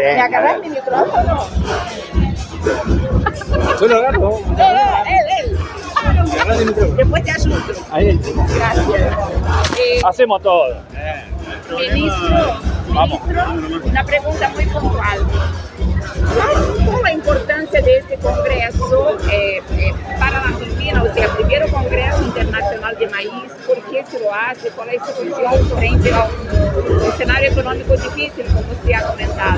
¿Me agarras mi micrófono? Yo lo agarro. No, no, él, él. Agarrate el micrófono. Después te ayudo. Ahí. Gracias. Eh, Hacemos todo. Ministro, ministro, una pregunta muy puntual. ¿Cuál es la importancia de este congreso eh, eh, para la Argentina? O sea, primero Congreso Internacional de Maíz, ¿por qué se lo hace? ¿Cuál es su visión frente a un escenario económico difícil, como usted ha comentado?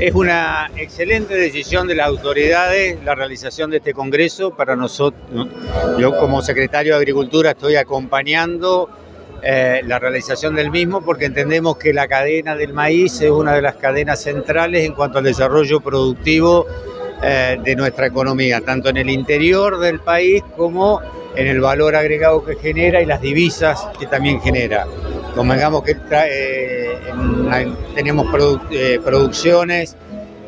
Es una excelente decisión de las autoridades la realización de este congreso. Para nosotros, yo como secretario de Agricultura estoy acompañando eh, la realización del mismo porque entendemos que la cadena del maíz es una de las cadenas centrales en cuanto al desarrollo productivo eh, de nuestra economía, tanto en el interior del país como en el valor agregado que genera y las divisas que también genera. Convengamos que eh, en- tenemos eh, producciones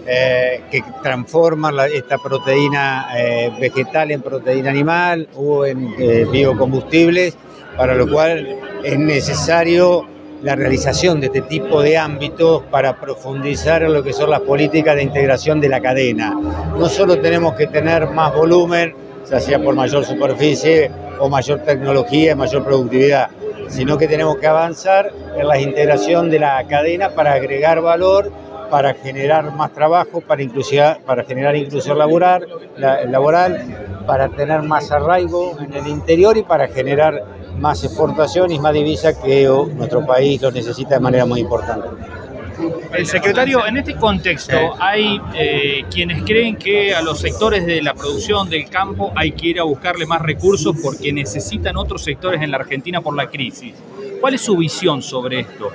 eh, que transforman esta proteína eh, vegetal en proteína animal o en biocombustibles, para lo cual es necesario la realización de este tipo de ámbitos para profundizar en lo que son las políticas de integración de la cadena. No solo tenemos que tener más volumen, ya sea por mayor superficie o mayor tecnología, mayor productividad, sino que tenemos que avanzar en la integración de la cadena para agregar valor, para generar más trabajo, para, para generar inclusión laboral, la- laboral, para tener más arraigo en el interior y para generar más exportación y más divisa que nuestro país lo necesita de manera muy importante. El secretario, en este contexto, hay eh, quienes creen que a los sectores de la producción del campo hay que ir a buscarle más recursos porque necesitan otros sectores en la Argentina por la crisis. ¿Cuál es su visión sobre esto?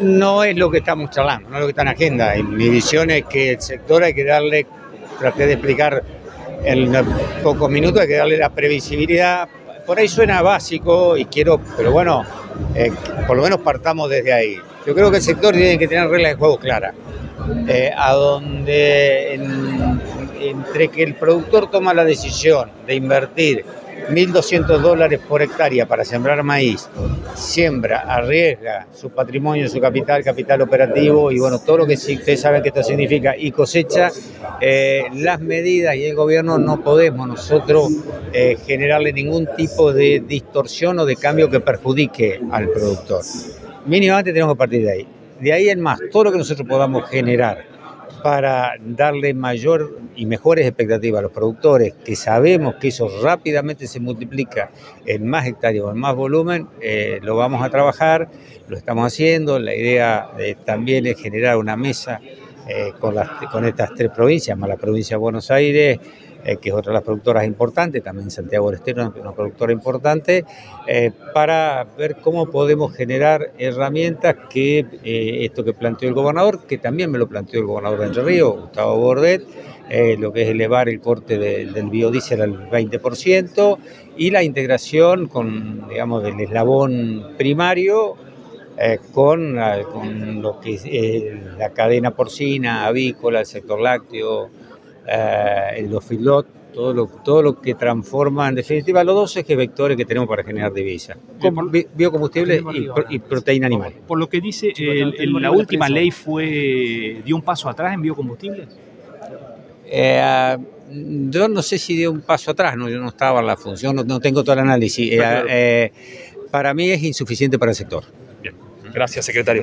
No es lo que estamos charlando, no es lo que está en agenda. Mi visión es que el sector hay que darle, traté de explicar en pocos minutos, hay que darle la previsibilidad. Por ahí suena básico y quiero, pero bueno, eh, por lo menos partamos desde ahí. Yo creo que el sector tiene que tener reglas de juego claras. Eh, a donde en- entre que el productor toma la decisión de invertir 1.200 dólares por hectárea para sembrar maíz, siembra, arriesga su patrimonio, su capital, capital operativo y bueno, todo lo que ustedes saben que esto significa y cosecha, eh, las medidas y el gobierno no podemos nosotros eh, generarle ningún tipo de distorsión o de cambio que perjudique al productor. Mínimamente tenemos que partir de ahí. De ahí en más, todo lo que nosotros podamos generar para darle mayor y mejores expectativas a los productores, que sabemos que eso rápidamente se multiplica en más hectáreas o en más volumen, eh, lo vamos a trabajar, lo estamos haciendo. La idea eh, también es generar una mesa eh, con, las, con estas tres provincias, más la provincia de Buenos Aires, eh, que es otra de las productoras importantes, también Santiago del Estero, una productora importante, eh, para ver cómo podemos generar herramientas que esto que planteó el gobernador, que también me lo planteó el gobernador de Entre Ríos, Gustavo Bordet, lo que es elevar el corte de- del biodiesel al 20% y la integración con, digamos, del eslabón primario con, con lo que es eh, la cadena porcina, avícola, el sector lácteo, eh, los feedlot, todo lo, todo lo que transforma, en definitiva, los dos ejes vectores que tenemos para generar bi- biocombustible y, pro- y proteína animal. Por lo que dice, el- el- la última ley fue dio un paso atrás en biocombustibles. Eh, yo no sé si dio un paso atrás, no, yo no estaba en la función, no, no tengo todo el análisis. Eh, eh, para mí es insuficiente para el sector. Gracias, secretario.